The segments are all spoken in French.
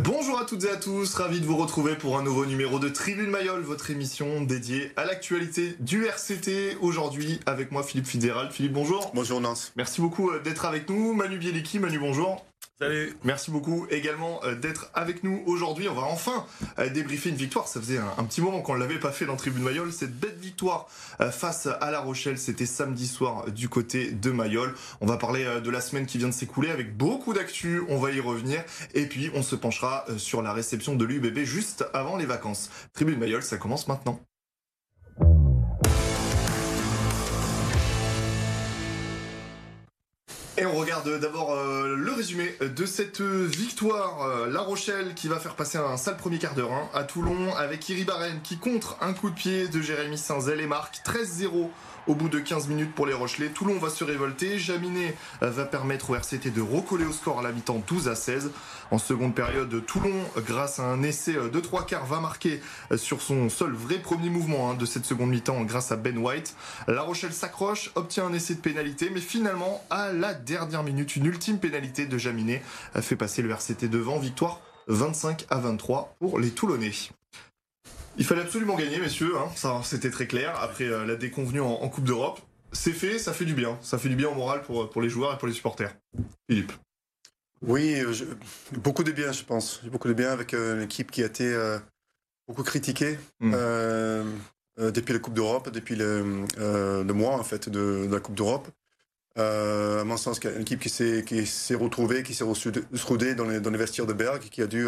Bonjour à toutes et à tous, ravi de vous retrouver pour un nouveau numéro de Tribune Mayol, votre émission dédiée à l'actualité du RCT. Aujourd'hui, avec moi Philippe Fidéral. Philippe, bonjour. Bonjour Nance. Merci beaucoup euh, d'être avec nous. Manu Bieliki, Manu, bonjour. Salut. Merci beaucoup également euh, d'être avec nous aujourd'hui. On va enfin euh, débriefer une victoire. Ça faisait un, petit moment qu'on ne l'avait pas fait dans Tribune Mayol. Cette belle victoire euh, face à La Rochelle, c'était samedi soir du côté de Mayol. On va parler de la semaine qui vient de s'écouler avec beaucoup d'actu. On va y revenir. Et puis, on se penchera sur la réception de l'UBB juste avant les vacances. Tribune Mayol, ça commence maintenant. Et on regarde d'abord euh, le résumé de cette victoire. Euh, la Rochelle qui va faire passer un sale premier quart d'heure hein, à Toulon avec Iri Barren qui contre un coup de pied de Jérémy Saint-Zel et marque 13-0 au bout de 15 minutes pour les Rochelais. Toulon va se révolter. Jaminet euh, va permettre au RCT de recoller au score à la mi-temps 12 à 16. En seconde période, Toulon, grâce à un essai de 3 quarts, va marquer euh, sur son seul vrai premier mouvement hein, de cette seconde mi-temps grâce à Ben White. La Rochelle s'accroche, obtient un essai de pénalité, mais finalement, à la dernière minute, une ultime pénalité de Jaminet fait passer le RCT devant. Victoire 25 à 23 pour les Toulonnais. Il fallait absolument gagner, messieurs. Hein. Ça, c'était très clair. Après euh, la déconvenue en, Coupe d'Europe, c'est fait, ça fait du bien. Ça fait du bien au moral pour, pour les joueurs et pour les supporters. Philippe. Oui, euh, beaucoup de bien, je pense. Beaucoup de bien avec euh, une équipe qui a été beaucoup critiquée hmm. depuis la Coupe d'Europe, depuis le, le, mois en fait de, la Coupe d'Europe. à mon sens, une équipe qui s'est qui s'est retrouvée, qui s'est soudée dans les, dans les vestiaires de Berg, qui a dû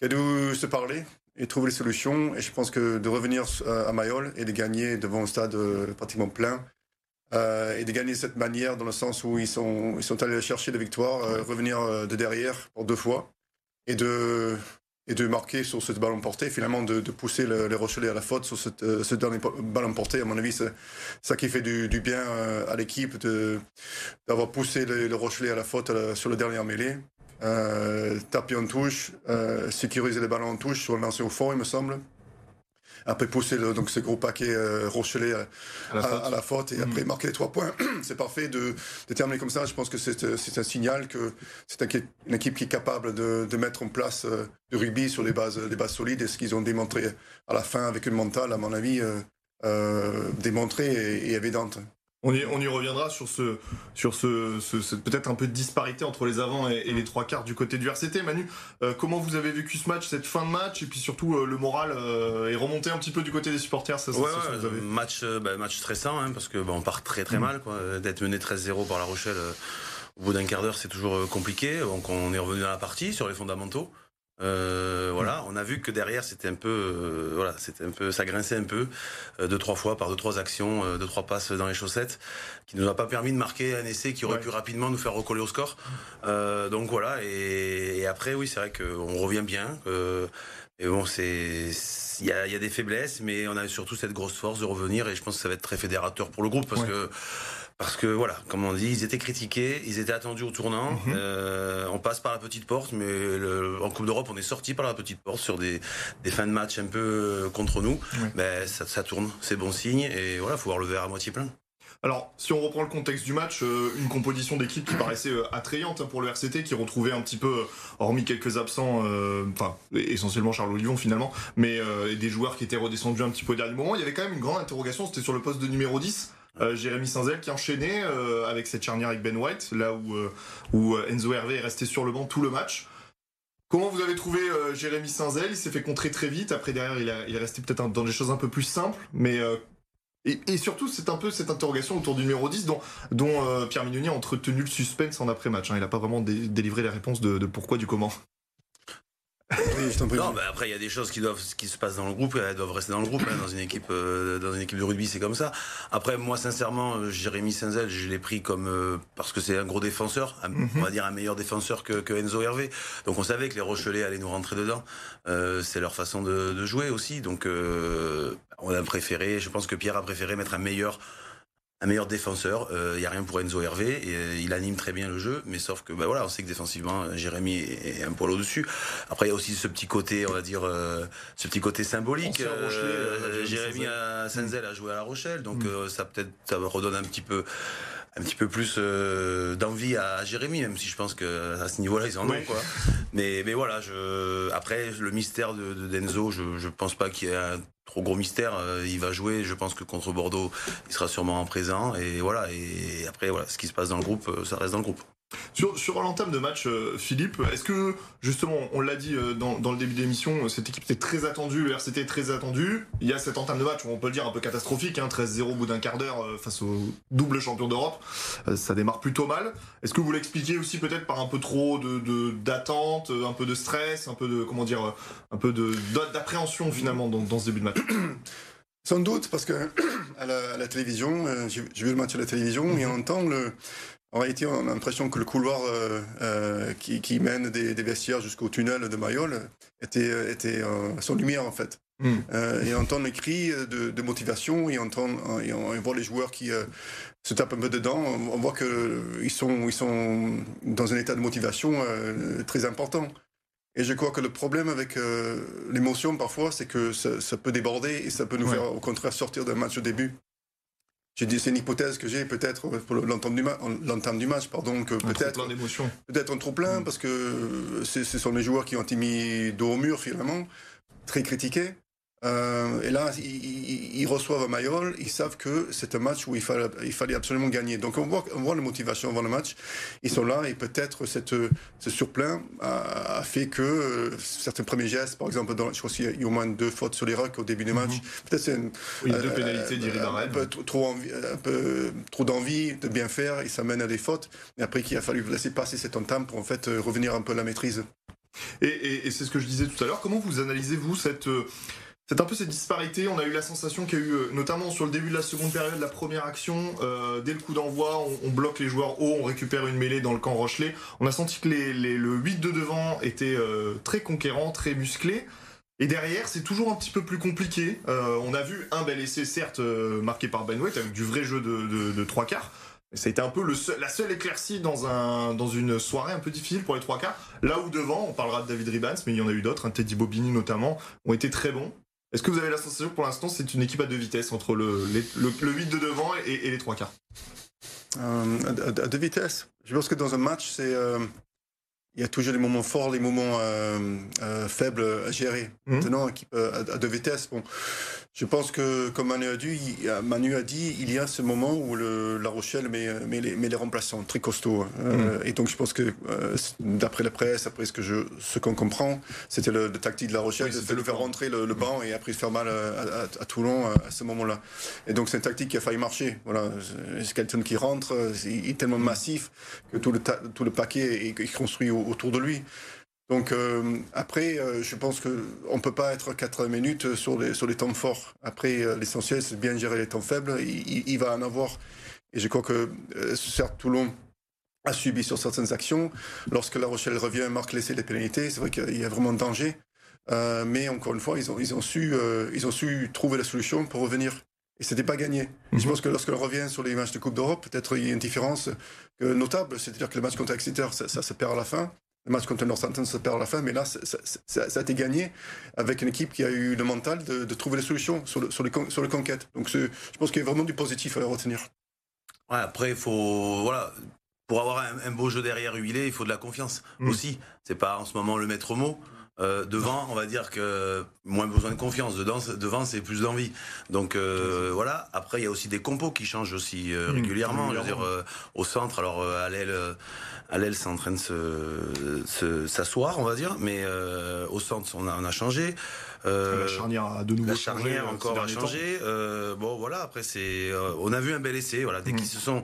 qui a dû se parler, et trouver des solutions. Et je pense que de revenir à Mayol et de gagner devant un stade euh, pratiquement plein, euh, et de gagner de cette manière, dans le sens où ils sont, ils sont allés chercher des victoires, euh, revenir de derrière pour deux fois, et de, et de marquer sur ce ballon porté, finalement de, pousser les Rochelais à la faute sur ce dernier ballon porté. À mon avis, c'est ça qui fait du, bien à l'équipe d'avoir poussé les, les Rochelais à la faute sur le dernier mêlée euh, taper en touche, euh, sécuriser les ballons en touche sur le lancer au fond, il me semble. Après pousser le, donc ce gros paquet euh, Rochelet à, la faute et après mm. marquer les trois points. c'est parfait de, de, terminer comme ça. Je pense que c'est un signal que c'est une équipe qui est capable de, de mettre en place euh, du rugby sur les bases, des bases solides et ce qu'ils ont démontré à la fin avec une mentale, à mon avis, euh, démontrée et, et évidente. On y, on y, reviendra sur ce, sur ce, ce, peut-être un peu de disparité entre les avants et, les trois quarts du côté du RCT. Manu, euh, comment vous avez vécu ce match, cette fin de match, et puis surtout euh, le moral euh, est remonté un petit peu du côté des supporters. Ça, ouais, match, bah, match stressant, hein, parce que bah, on part très très mm. mal, d'être mené 13-0 par La Rochelle. au bout d'un quart d'heure, c'est toujours compliqué. Donc on est revenu à la partie sur les fondamentaux. Euh, voilà, on a vu que derrière c'était un peu, euh, voilà, c'était un peu, ça grinçait un peu, euh, deux trois fois par deux trois actions, deux trois passes dans les chaussettes, qui nous a pas permis de marquer un essai qui aurait pu rapidement nous faire recoller au score. donc voilà, et, après oui, c'est vrai qu'on revient bien. et bon, c'est, il y a, y a, des faiblesses, mais on a surtout cette grosse force de revenir, et je pense que ça va être très fédérateur pour le groupe parce que parce que voilà, comme on dit, ils étaient critiqués, ils étaient attendus au tournant. Mhm. Euh, on passe par la petite porte, mais en Coupe d'Europe, on est sorti par la petite porte sur des, fins de match un peu euh, contre nous. Mais ça, tourne, c'est bon signe. Et voilà, faut voir le verre à moitié plein. Alors, si on reprend le contexte du match, euh, une composition d'équipe qui paraissait attrayante hein, pour le RCT, qui retrouvait un petit peu, hormis quelques absents, enfin essentiellement Charles Olivon finalement, mais des joueurs qui étaient redescendus un petit peu au dernier moment. Il y avait quand même une grande interrogation, c'était sur le poste de numéro 10. Euh, Jérémy Saint-Zel qui enchaînait euh, avec cette charnière avec Ben White, là où, euh, où Enzo Hervé est resté sur le banc tout le match. Comment vous avez trouvé Jérémy Saint-Zel Il s'est fait contrer très vite. Après, derrière, il, est resté peut-être dans des choses un peu plus simples. Mais et, surtout, c'est un peu cette interrogation autour du numéro 10 dont, Pierre Mignoni a entretenu le suspense en après-match. Hein. Il n'a pas vraiment délivré les réponses de, de pourquoi, du comment. Non, bah après il y a des choses qui doivent, qui se passent dans le groupe, elles doivent rester dans le groupe. Hein, dans une équipe, euh, dans une équipe de rugby, c'est comme ça. Après, moi, sincèrement, euh, Jérémy Senzel, je l'ai pris comme euh, parce que c'est un gros défenseur, mhm. on va dire un meilleur défenseur que, que, Enzo Hervé. Donc on savait que les Rochelais allaient nous rentrer dedans. c'est leur façon de, de, jouer aussi. Donc on a préféré, je pense que Pierre a préféré mettre un meilleur un meilleur défenseur. Il euh, n'y a rien pour Enzo Hervé. Et, euh, il anime très bien le jeu, mais sauf que bah, voilà, on sait que défensivement, euh, Jérémy est, un poil au-dessus. Après, il y a aussi ce petit côté, on va dire, ce petit côté symbolique. Jérémy Senzel a joué à La Rochelle, donc mm. ça peut-être ça redonne un petit peu un petit peu plus euh, d'envie à Jérémy, même si je pense que à ce niveau-là ils en ont quoi. Mais mais voilà, je après le mystère de, Denzo, je je pense pas qu'il y ait un trop gros mystère. Euh, il va jouer, je pense que contre Bordeaux, il sera sûrement en présent et voilà. Et après voilà, ce qui se passe dans le groupe, ça reste dans le groupe. Sur, l'entame de match, euh, Philippe, est-ce que, justement, on l'a dit euh, dans, le début de l'émission, cette équipe était très attendue, le RCT est très attendu. Il y a cette entame de match, on peut le dire, un peu catastrophique, hein, 13-0 au bout d'un quart d'heure euh, face au double champion d'Europe. ça démarre plutôt mal. Est-ce que vous l'expliquez aussi peut-être par un peu trop d'attente, un peu de stress, un peu de, comment dire, un peu d'appréhension finalement dans, ce début de match? Sans doute, parce que à la, télévision, j'ai vu le match à la télévision, et on entend le, en réalité, on a l'impression que le couloir euh, euh, qui, mène des, vestiaires jusqu'au tunnel de Mayol était, était sans lumière en fait. Hmm. Euh, et on entend les cris de, motivation et on, entend, et on, voit les joueurs qui se tapent un peu dedans. On, voit qu'ils sont, ils sont dans un état de motivation très important. Et je crois que le problème avec l'émotion parfois, c'est que ça, ça, peut déborder et ça peut nous faire au contraire sortir d'un match au début c'est une hypothèse que j'ai peut-être pour l'entame du, du, match, pardon, que peut-être peut-être un trop plein mm. parce que ce sont les joueurs qui ont été mis dos au mur finalement, très critiqués. Euh, et là, ils, reçoivent à Mayol, ils savent que c'est un match où il fallait, il fallait absolument gagner. Donc on voit, on voit la motivation avant le match. Ils sont là et peut-être ce surplein a, fait que euh, certains premiers gestes, par exemple, dans, je crois qu'il y a au moins deux fautes sur les rucks au début du match. Mhm. Peut-être c'est une, deux euh, pénalités d'Iri Un peu trop, un peu trop d'envie de bien faire et ça mène à des fautes. Et après qu'il a fallu laisser passer cette entame pour en fait revenir un peu à la maîtrise. Et, et c'est ce que je disais tout à l'heure. Comment vous analysez vous cette c'est un peu cette disparité. On a eu la sensation qu'il y a eu, euh, notamment sur le début de la seconde période, la première action, euh, dès le coup d'envoi, on, bloque les joueurs hauts, on récupère une mêlée dans le camp Rochelet. On a senti que le 8 de devant était euh, très conquérant, très musclé. Et derrière, c'est toujours un petit peu plus compliqué. on a vu un bel essai, certes, marqué par Ben avec du vrai jeu de, de, trois quarts. Ça a été un peu la seule éclaircie dans, un, dans une soirée un peu difficile pour les trois quarts. Là où devant, on parlera de David Ribans, mais il y en a eu d'autres, hein, Teddy Bobini notamment, ont été très bons. Est-ce que vous avez la sensation pour l'instant c'est une équipe à deux vitesses entre le, le, 8 de devant et, les trois quarts? Euh, à, deux vitesses. Je pense que dans un match, c'est euh, il y a toujours des moments forts, des moments euh, faibles à gérer. Mmh. Maintenant, équipe à, à, deux vitesses, bon, je pense que, comme Manu a dit, Manu a dit il y a ce moment où le, La Rochelle met, met, les, met les remplaçants très costauds. Hein. Mm. Euh, et donc, je pense que, euh, d'après la presse, après ce que je, ce qu'on comprend, c'était le, tactique de La Rochelle, c'était de faire rentrer le, banc et après faire mal à, Toulon à, ce moment-là. Et donc, c'est une tactique qui a failli marcher. Voilà, c'est quelqu'un qui rentre, il est tellement massif que tout le, tout le paquet est, construit autour de lui. Donc euh, après, euh, je pense qu'on ne peut pas être 4 minutes sur les, sur les temps forts. Après, euh, l'essentiel, c'est bien gérer les temps faibles. Il, va en avoir. Et je crois que, certes, Toulon a subi sur certaines actions. Lorsque La Rochelle revient, marque laisser les pénalités, c'est vrai qu'il y a vraiment danger. mais encore une fois, ils ont, ils, ont su, ils ont su trouver la solution pour revenir. Et ce n'était pas gagné. Je mhm. pense que lorsqu'on revient sur les matchs de Coupe d'Europe, peut-être il y a une différence notable. C'est-à-dire que le match contre Exeter, ça, ça se perd à la fin. Le match contre Northampton se perd à la fin, mais là, ça, a été gagné avec une équipe qui a eu le mental de, trouver des solutions sur, le, sur, les, sur les conquêtes. Donc, je pense qu'il y a vraiment du positif à retenir. Ouais, après, il faut. Voilà. Pour avoir un, beau jeu derrière huilé, il faut de la confiance mm. aussi. C'est pas en ce moment le maître mot. Euh, devant, on va dire que moins besoin de confiance. Dedans, devant, c'est plus d'envie. Donc euh, voilà. Après, il y a aussi des compos qui changent aussi euh, mm. régulièrement. Je veux dire, au centre, alors à l'aile à l'aile, c'est en train de s'asseoir, on va dire, mais euh, au centre, on a, on a changé. Euh, la charnière a de nouveau la charnière changé, encore a changé. Euh, bon, voilà. Après, c'est, on a vu un bel essai. Voilà, dès mmh. qu'ils se sont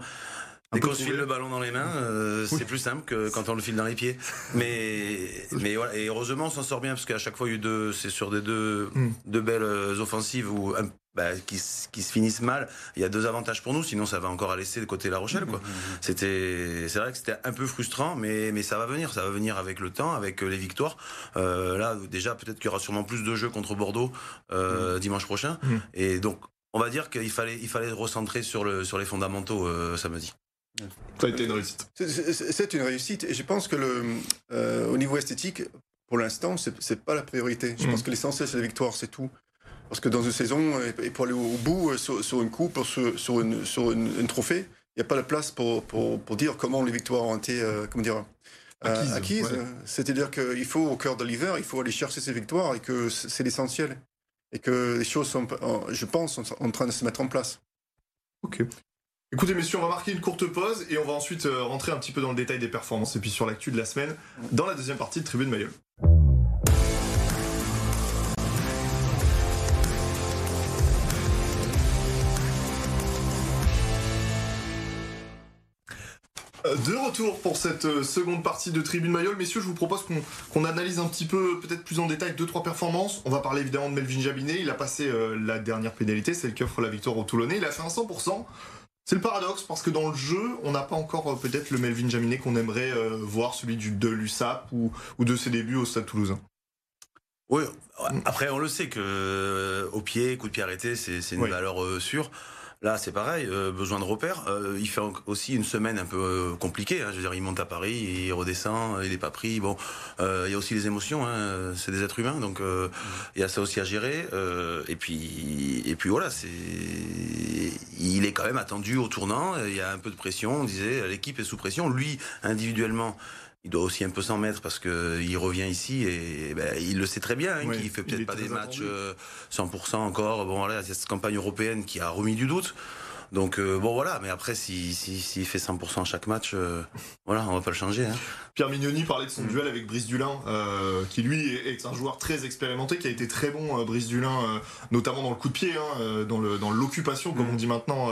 Dès qu'on se file le ballon dans les mains, c'est plus simple que quand on le file dans les pieds. Mais, mais voilà. Et heureusement, on s'en sort bien parce qu'à chaque fois, il y a eu deux, c'est sur des deux, mmh. deux belles offensives où bah, qui, qui, se finissent mal. Il y a deux avantages pour nous, sinon ça va encore à laisser de côté La Rochelle. Quoi. Mmh, mmh. C'était, c'est vrai que c'était un peu frustrant, mais, mais ça va venir, ça va venir avec le temps, avec euh, les victoires. Euh, là, déjà, peut-être qu'il y aura sûrement plus de jeux contre Bordeaux euh, dimanche prochain. Et donc, on va dire qu'il fallait, il fallait recentrer sur, le, sur les fondamentaux euh, samedi. Ça a été une réussite. C'est une réussite, et je pense que le, euh, au niveau esthétique, pour l'instant, c'est pas la priorité. Je pense que l'essentiel, c'est la victoire, c'est tout. Parce que dans une saison, et pour aller au bout euh, sur, une coupe, sur, une, sur une, trophée, il n'y a pas de place pour, pour, pour, dire comment les victoires ont été comment dire, acquises. C'est-à-dire qu'il faut, au cœur de l'hiver, il faut aller chercher ces victoires et que c'est l'essentiel. Et que les choses sont, je pense, sont en train de se mettre en place. Ok. Écoutez, messieurs, on va marquer une courte pause et on va ensuite rentrer un petit peu dans le détail des performances et puis sur l'actu de la semaine dans la deuxième partie de Tribune Mayol. Euh, de retour pour cette euh, seconde partie de Tribune Mayol. Messieurs, je vous propose qu'on analyse un petit peu, peut-être plus en détail, deux, trois performances. On va parler évidemment de Melvin Jabinet. Il a passé euh, la dernière pénalité, celle qui offre la victoire au Toulonnais. Il a fait un 100%. C'est le paradoxe parce que dans le jeu, on n'a pas encore peut-être le Melvin Jaminet qu'on aimerait voir, celui du, de l'USAP ou, ou, de ses débuts au Stade Toulousain. Oui, après on le sait que au pied, coup de pied arrêté, c'est une valeur sûre. Là, c'est pareil, euh, besoin de repères. Euh, il fait aussi une semaine un peu euh, compliquée. Hein. Je veux dire, il monte à Paris, il redescend, il n'est pas pris. Bon, il y a aussi les émotions. Hein. C'est des êtres humains, donc il y a ça aussi à gérer. et puis, et puis voilà, il est quand même attendu au tournant. Il y a un peu de pression. On disait, l'équipe est sous pression. Lui, individuellement, il doit aussi un peu s'en mettre parce que il revient ici et ben, il le sait très bien hein, qu'il fait peut-être pas des matchs 100% euh, encore. Bon voilà, cette campagne européenne qui a remis du doute. Donc euh, bon voilà, mais après s'il si, si, fait 100% à chaque match, euh, voilà, on va pas le changer. Hein. Pierre Mignoni parlait de son duel avec Brice Dulin, qui lui est, un joueur très expérimenté, qui a été très bon, Brice Dulin, notamment dans le coup de pied, hein, dans l'occupation, comme mm. on dit maintenant,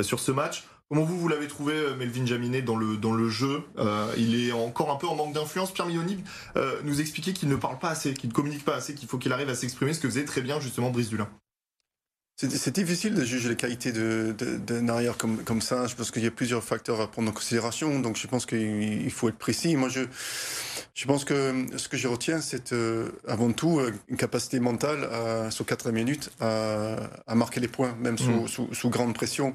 sur ce match. Comment vous, vous l'avez trouvé, euh, Melvin Jaminet, dans le, dans le jeu? Euh, Il est encore un peu en manque d'influence. Pierre Milloni euh, nous expliquait qu'il ne parle pas assez, qu'il ne communique pas assez, qu'il faut qu'il arrive à s'exprimer, ce que faisait très bien justement Brice Dulin. C'est difficile de juger les qualités d'un arrière comme, comme ça. Je pense qu'il y a plusieurs facteurs à prendre en considération. Donc je pense qu'il faut être précis. Moi, je, je pense que ce que je retiens, c'est avant tout une capacité mentale à, sur 4 minutes à, à, marquer les points, même sous, mm. sous, sous, grande pression.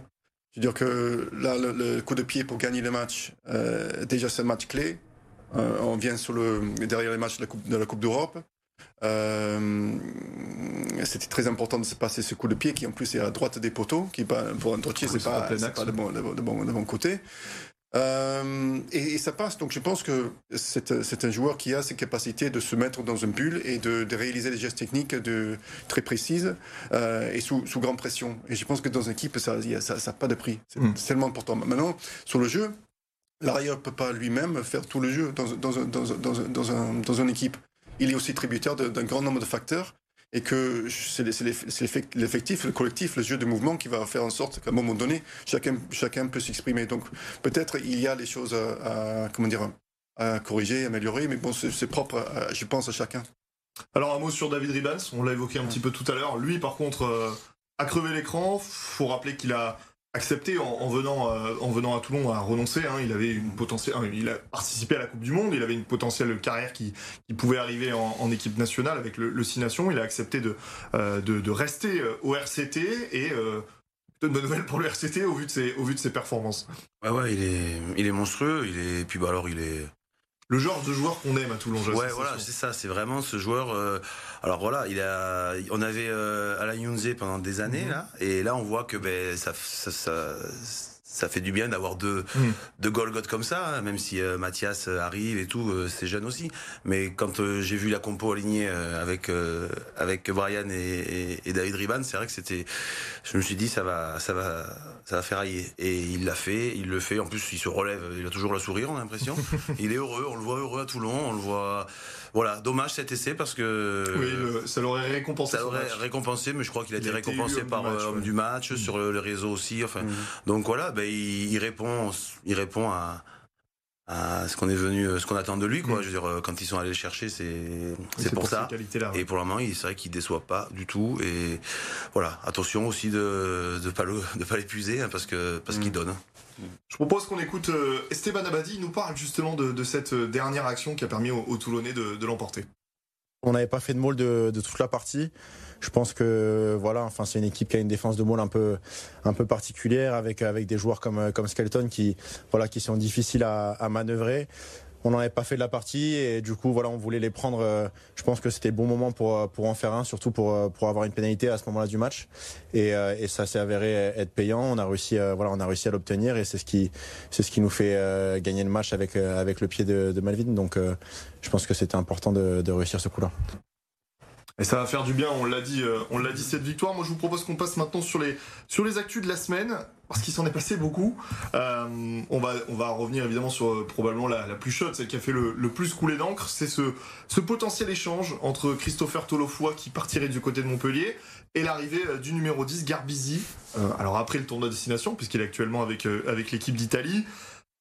Je veux dire que là, le, coup de pied pour gagner le match, euh, déjà c'est un match clé. Euh, on vient sur le, derrière les matchs de la Coupe, de la coupe d'Europe. Euh, c'était très important de se passer ce coup de pied qui en plus est à droite des poteaux, qui pour un droitier c'est pas, pas, pas le, bon, le, bon, le bon côté. Euh, et, ça passe. Donc je pense que c'est un joueur qui a ces capacités de se mettre dans une bulle et de, réaliser des gestes techniques de, très précises euh, et sous, sous, grande pression. Et je pense que dans une équipe, ça n'a ça, pas de prix. C'est tellement important. Maintenant, sur le jeu, l'arrière ne peut pas lui-même faire tout le jeu dans, dans, un, dans une équipe. Il est aussi tributaire d'un grand nombre de facteurs et que c'est l'effectif, le collectif, le jeu de mouvement qui va faire en sorte qu'à un moment donné, chacun, peut s'exprimer. Donc peut-être il y a des choses à, comment dire, à corriger, améliorer, mais bon, c'est propre, je pense, à chacun. Alors un mot sur David Ribans, on l'a évoqué un petit peu tout à l'heure. Lui, par contre, euh, a crevé l'écran. Faut rappeler qu'il a accepté en, venant euh, en venant à Toulon à renoncer. Hein. il avait une il a participé à la Coupe du Monde. Il avait une potentielle carrière qui, pouvait arriver en, équipe nationale avec le, le Nations. Il a accepté de euh, de, rester euh, au RCT et de bonnes nouvelles pour le RCT au vu de ses au vu de ses performances. Ouais ouais, il est il est monstrueux. Il est puis bah alors il est le genre de joueur qu'on aime à Toulon. Ouais, voilà, c'est ça. C'est vraiment ce joueur. Euh, alors voilà, il a, on avait euh, Alain Younzé pendant des années mhm. là, et là on voit que ben ça, ça, ça ça fait du bien d'avoir deux, mm. deux Golgoth comme ça, hein, même si euh, Mathias arrive et tout, euh, c'est jeune aussi. Mais quand euh, j'ai vu la compo alignée avec avec Brian et, et, David Riban, c'est vrai que c'était, je me suis dit ça va ça va ça va faire ailler. Et il l'a fait, il le fait. En plus, il se relève, il a toujours le sourire, on a l'impression. il est heureux, on le voit heureux à Toulon, on le voit voilà, dommage cet essai parce que. Oui, ça l'aurait récompensé. Ça l'aurait récompensé, mais je crois qu'il a été récompensé par homme du match, mm. sur le, réseau aussi. Enfin, mm. donc voilà, ben, il, répond, il répond à à ce qu'on est venu, ce qu'on attend de lui, quoi. Mm. Je veux dire, quand ils sont allés le chercher, c'est c'est pour, ça. Et pour le moment, c'est vrai qu'il déçoit pas du tout. Et voilà, attention aussi de de pas de pas l'épuiser hein, parce que parce qu'il donne. Je propose qu'on écoute euh, Esteban Abadi, il nous parle justement de, cette euh, dernière action qui a permis aux, Toulonnais de, l'emporter. On n'avait pas fait de môle de, toute la partie. Je pense que voilà, enfin c'est une équipe qui a une défense de môle un peu particulière avec des joueurs comme comme Skelton qui voilà qui sont difficiles à manœuvrer. On n'en avait pas fait de la partie et du coup voilà on voulait les prendre euh, je pense que c'était le bon moment pour euh, pour en faire un surtout pour euh, pour avoir une pénalité à ce moment-là du match. Et, et ça s'est avéré être payant. On a réussi voilà on a réussi à l'obtenir et c'est ce qui c'est ce qui nous fait gagner le match avec avec le pied de, de Malvin donc je pense que c'était important de, de réussir ce coup-là et ça va faire du bien, on l'a dit, euh, on l'a dit cette victoire. Moi, je vous propose qu'on passe maintenant sur les sur les actus de la semaine parce qu'il s'en est passé beaucoup. Euh, on va on va revenir évidemment sur euh, probablement la, la, plus chaude, celle qui a fait le, le plus couler d'encre, c'est ce ce potentiel échange entre Christopher Tolofoy qui partirait du côté de Montpellier et l'arrivée du numéro 10 Garbizi. alors après le tournoi destination puisqu'il est actuellement avec avec l'équipe d'Italie.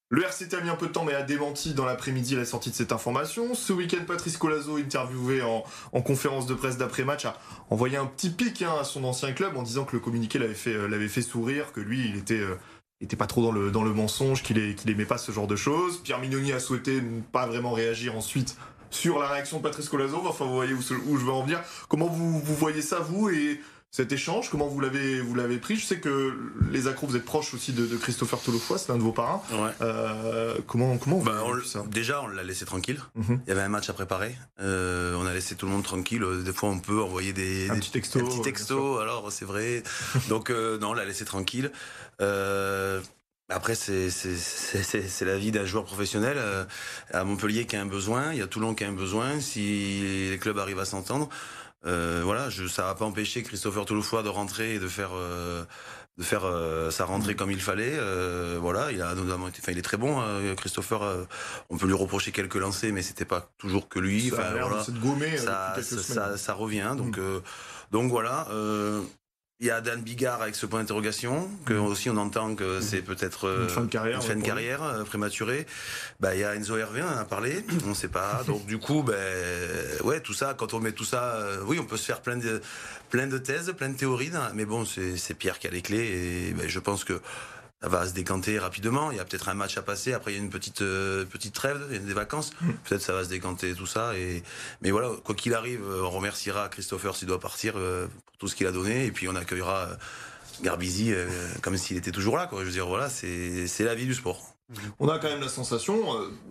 Le RCT a mis un peu de temps mais a démenti dans l'après-midi la sortie de cette information. Ce week-end, Patrice Colazo, interviewé en, conférence de presse d'après-match, a envoyé un petit pic hein, à son ancien club en disant que le communiqué l'avait fait, euh, sourire, que lui, il était, euh, pas trop dans le, mensonge, qu'il n'aimait pas ce genre de choses. Pierre Mignoni a souhaité ne pas vraiment réagir ensuite sur la réaction de Patrice Colazo. Enfin, vous voyez où, je veux en venir. Comment vous, voyez ça, vous? Cet échange Comment vous l'avez vous l'avez pris? Je sais que les accros, vous êtes proches aussi de, Christopher Tolofoy, c'est l'un de vos parents. Euh, comment comment bah, ça? Déjà, on l'a laissé tranquille. Mhm. Il y avait un match à préparer. Euh, on a laissé tout le monde tranquille. Des fois, on peut envoyer des, petits textos. Petit texto, alors c'est vrai. Donc euh, non, on l'a laissé tranquille. Après, c'est la vie d'un joueur professionnel. à Montpellier qui a un besoin, il y a Toulon qui a un besoin. Si les clubs arrivent à s'entendre, euh, voilà, je, ça va pas empêcher Christopher Touloufoy de rentrer et de faire euh, de faire euh, sa rentrée mm. comme il fallait. Euh, voilà, il a notamment été, enfin, il est très bon. Hein, Christopher, on peut lui reprocher quelques lancers, mais c'était pas toujours que lui. Ça voilà, ça, ça, ça, revient. Donc, mm. donc voilà. Il y a Dan Bigard avec ce point d'interrogation, que mm. aussi on entend que c'est peut-être une fin de carrière, fin de carrière prématurée. Bah, il y a Enzo Hervé, on en a parlé, on ne sait pas. Donc du coup, ben, ouais, tout ça, quand on met tout ça, euh, oui, on peut se faire plein de, plein de thèses, plein de théories, mais bon, c'est Pierre qui a les clés et ben, je pense que va se décanter rapidement. Il y a peut-être un match à passer. Après, il y a une petite euh, petite trêve, il y a des vacances. Mm. Peut-être ça va se décanter tout ça. Et mais voilà, quoi qu'il arrive, on remerciera Christopher s'il doit partir euh, pour tout ce qu'il a donné. Et puis on accueillera euh, Garbizi comme s'il était toujours là. Quoi. Je veux dire, voilà, c'est la vie du sport. On a quand même la sensation,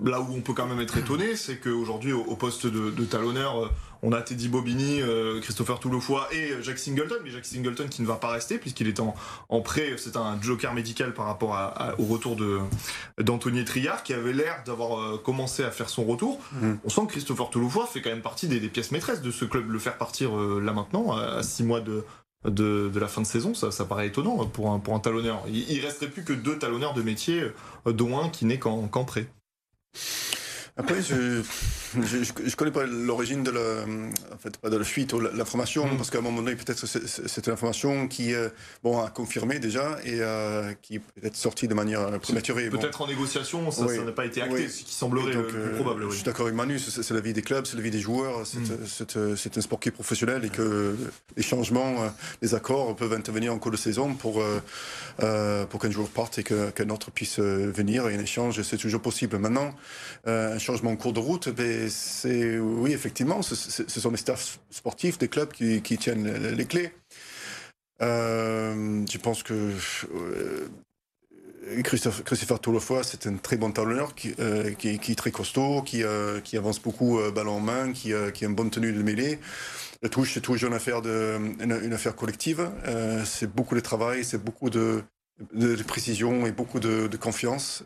là où on peut quand même être étonné, c'est qu'aujourd'hui, au, poste de, de talonneur, on a Teddy Bobini, euh, Christopher Toulofoy et Jack Singleton, mais Jack Singleton qui ne va pas rester puisqu'il est en, en prêt. C'est un joker médical par rapport au retour de d'Anthony Triard qui avait l'air d'avoir euh, commencé à faire son retour. Mm. On sent que Christopher Toulofoy fait quand même partie des, pièces maîtresses de ce club. Le faire partir euh, là maintenant, à, six mois de, de, la fin de saison, ça, ça paraît étonnant pour un, pour un talonneur. Il, il resterait plus que deux talonneurs de métier, dont un qui n'est qu'en prêt. Après, je je, je, connais pas l'origine de la, en fait, pas de la fuite ou l'information, mm. parce qu'à un moment donné, peut-être c'est une information qui, euh, bon, a confirmé déjà et euh, qui est peut-être sortie de manière euh, prématurée. Peut-être en négociation, ça n'a pas été acté, ce qui semblerait donc, le plus probable. Je suis d'accord avec Manu, c'est la vie des clubs, c'est la vie des joueurs, c'est mm. un sport qui est professionnel et que les changements, les accords peuvent intervenir en cours de saison pour, pour qu'un joueur parte et qu'un autre puisse venir et un échange, c'est toujours possible. Maintenant, un changement en cours de route, ben, c'est oui, effectivement, ce, sont les staffs sportifs des clubs qui, tiennent les, clés. Euh, je pense que euh, Christophe, Christopher Toulofoy, c'est un très bon talonneur qui, euh, est très costaud, qui, avance beaucoup ballon en main, qui, a une bonne tenue de mêlée. La touche, c'est toujours une affaire, de, collective. c'est beaucoup de travail, c'est beaucoup de, de, précision et beaucoup de, confiance.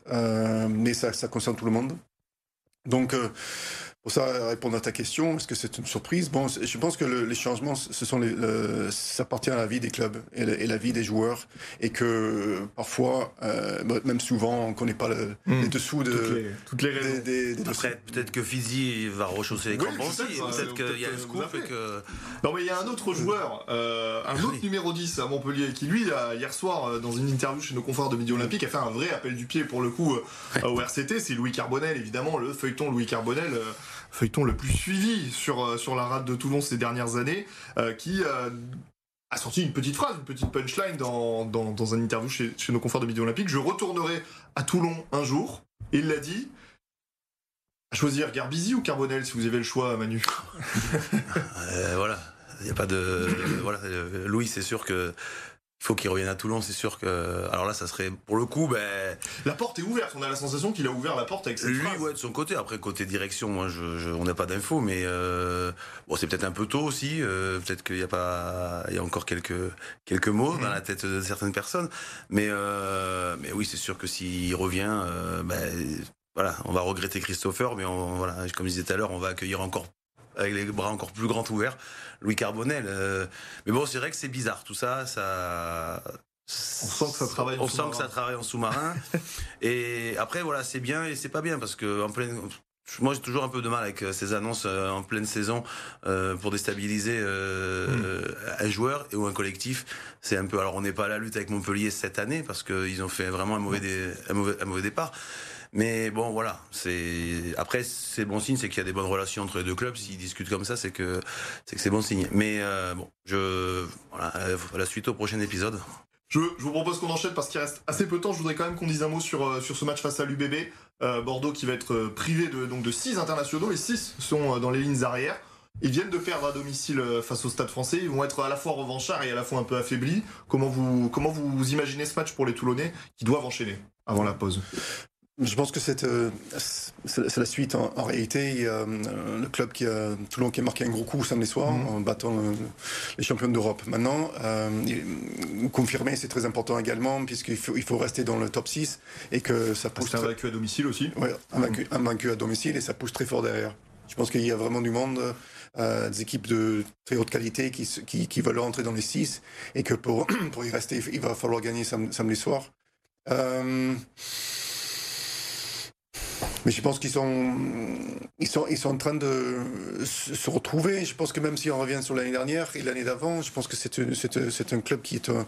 mais ça concerne tout le monde. Donc, pour ça, répondre à ta question, est-ce que c'est une surprise? Bon, je pense que les changements, ce sont les, ça appartient à la vie des clubs et, la vie des joueurs, et que parfois, euh, même souvent, on ne connaît pas le, hmm. les dessous de toutes les, raisons. Des, peut-être que Fizi va rechausser les crampons aussi. Peut-être qu'il y a un scoop et que. Non, mais il y a un autre joueur, euh, un autre numéro 10 à Montpellier, qui lui, hier soir, euh, dans une interview chez nos confrères de Midi Olympique, a fait un vrai appel du pied pour le coup au RCT. C'est Louis Carbonel, évidemment, le feuilleton Louis Carbonel feuilleton le plus suivi sur, euh, sur la rade de Toulon ces dernières années, euh, qui euh, a sorti une petite phrase, une petite punchline dans, dans, un interview chez, chez, nos confrères de Midi Olympique. Je retournerai à Toulon un jour. Et il l'a dit. À choisir Garbizi ou Carbonel si vous avez le choix, Manu Voilà. Il n'y a pas de. voilà. Louis, c'est sûr que il faut qu'il revienne à Toulon, c'est sûr que. Alors là, ça serait pour le coup, ben. La porte est ouverte. On a la sensation qu'il a ouvert la porte avec cette Lui, phrase. ouais, de son côté. Après, côté direction, moi, je, je- on n'a pas d'infos, mais euh, bon, c'est peut-être un peu tôt aussi. euh, peut-être qu'il y a pas, il y a encore quelques quelques mots dans la tête de certaines personnes. Mais euh, mais oui, c'est sûr que s'il revient, euh, ben, voilà, on va regretter Christopher, mais on, voilà, comme je disais tout à l'heure, on va accueillir encore avec les bras encore plus grands ouverts Louis Carbonel. euh, mais bon, c'est vrai que c'est bizarre tout ça, ça. On sent que ça travaille en On sent sous-marin. que ça travaille en sous-marin. et après, voilà, c'est bien et c'est pas bien parce que en pleine. Moi, j'ai toujours un peu de mal avec euh, ces annonces euh, en pleine saison pour déstabiliser euh, un joueur ou un collectif. C'est un peu. Alors, on n'est pas à la lutte avec Montpellier cette année parce qu'ils ont fait vraiment un mauvais, dé- un mauvais, un mauvais départ. Mais bon, voilà. Après, c'est bon signe, c'est qu'il y a des bonnes relations entre les deux clubs. S'ils discutent comme ça, c'est que c'est que c'est bon signe. Mais euh, bon, je voilà, euh, la suite au prochain épisode. Je, vous propose qu'on enchaîne parce qu'il reste assez peu de temps. Je voudrais quand même qu'on dise un mot sur, euh, sur ce match face à l'UBB. Bordeaux qui va être privé de, donc de 6 internationaux. Les 6 sont dans les lignes arrière. Ils viennent de perdre à domicile face au Stade français. Ils vont être à la fois revanchards et à la fois un peu affaiblis. Comment vous, comment vous imaginez ce match pour les Toulonnais qui doivent enchaîner avant la pause? Je pense que c'est euh, c'est la suite. En, en réalité, euh, le club qui a Toulon qui a marqué un gros coup samedi soir Mhm. en battant le- les champions d'Europe. Maintenant, euh, confirmer, c'est très important également puisqu'il faut, il faut rester dans le top 6 et que ça pousse C'est très- invaincu à domicile aussi? Un vaincu, un vaincu à domicile et ça pousse très fort derrière. Je pense qu'il y a vraiment du monde, euh, des équipes de très haute qualité qui, se- qui, qui veulent rentrer dans les six et que pour, pour y rester, il va falloir gagner sam- samedi soir. Euh, mais je pense qu'ils sont, ils sont, ils sont en train de se retrouver. Je pense que même si on revient sur l'année dernière et l'année d'avant, je pense que c'est un- club qui est euh,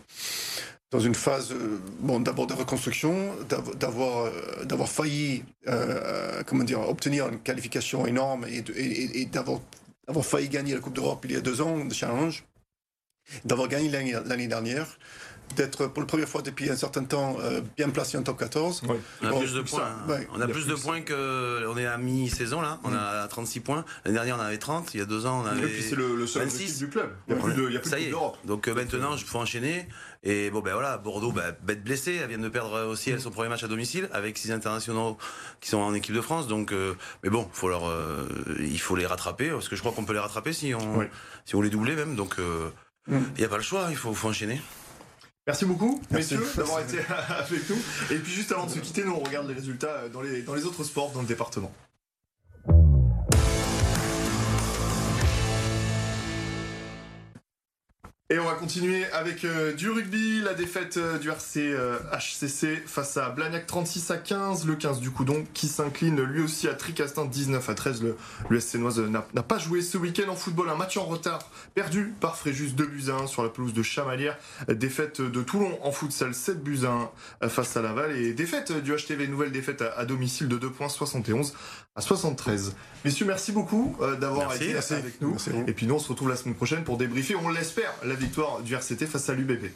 dans une phase, euh, bon, d'abord de reconstruction, d'av- d'avoir euh, d'avoir failli, comment dire, obtenir une qualification énorme et, et- d'avoir d'avoir failli gagner la Coupe d'Europe il y a deux ans de challenge, d'avoir gagné l'année dernière, d'être pour la première fois depuis un certain temps euh, bien placé en top 14. On a Bon, plus de ça, points. hein. ouais. on a plus plus de points que. On est à mi-saison là. On a 36 points. L'année dernière, on avait 30. Il y a deux ans, on avait. Et puis c'est le, le seul 26. objectif du club. Il n'y a plus de, il y a plus de Ça y est. d'Europe. Donc euh, maintenant, il faut enchaîner. Et bon, ben voilà, Bordeaux, ben, bête blessée. Elle vient de perdre aussi elle, son premier match à domicile avec six internationaux qui sont en équipe de France. Donc, euh, mais bon, faut leur, euh, il faut les rattraper parce que je crois qu'on peut les rattraper si on, Oui. si on les doublait même. Donc, euh, il Mm. n'y a pas le choix. Il faut, faut enchaîner. Merci beaucoup, Merci. messieurs, d'avoir été avec nous. Et puis juste avant de se quitter, nous on regarde les résultats dans les, dans les autres sports dans le département. Et on va continuer avec euh, du rugby, la défaite euh, du RC euh, HCC face à Blagnac 36 à 15, le 15 du Coudon qui s'incline lui aussi à Tricastin 19 à 13. Le, le SC Noise n'a pas joué ce week-end en football, un match en retard perdu par Fréjus 2 buts à 1 sur la pelouse de Chamalières. Défaite de Toulon en futsal 7 buts à 1 face à Laval et défaite du HTV, nouvelle défaite à, à domicile de 2 points 71 à 73. Messieurs, merci beaucoup euh, d'avoir été avec nous. Et puis nous, on se retrouve la semaine prochaine pour débriefer, on l'espère, la victoire du RCT face à l'UBB.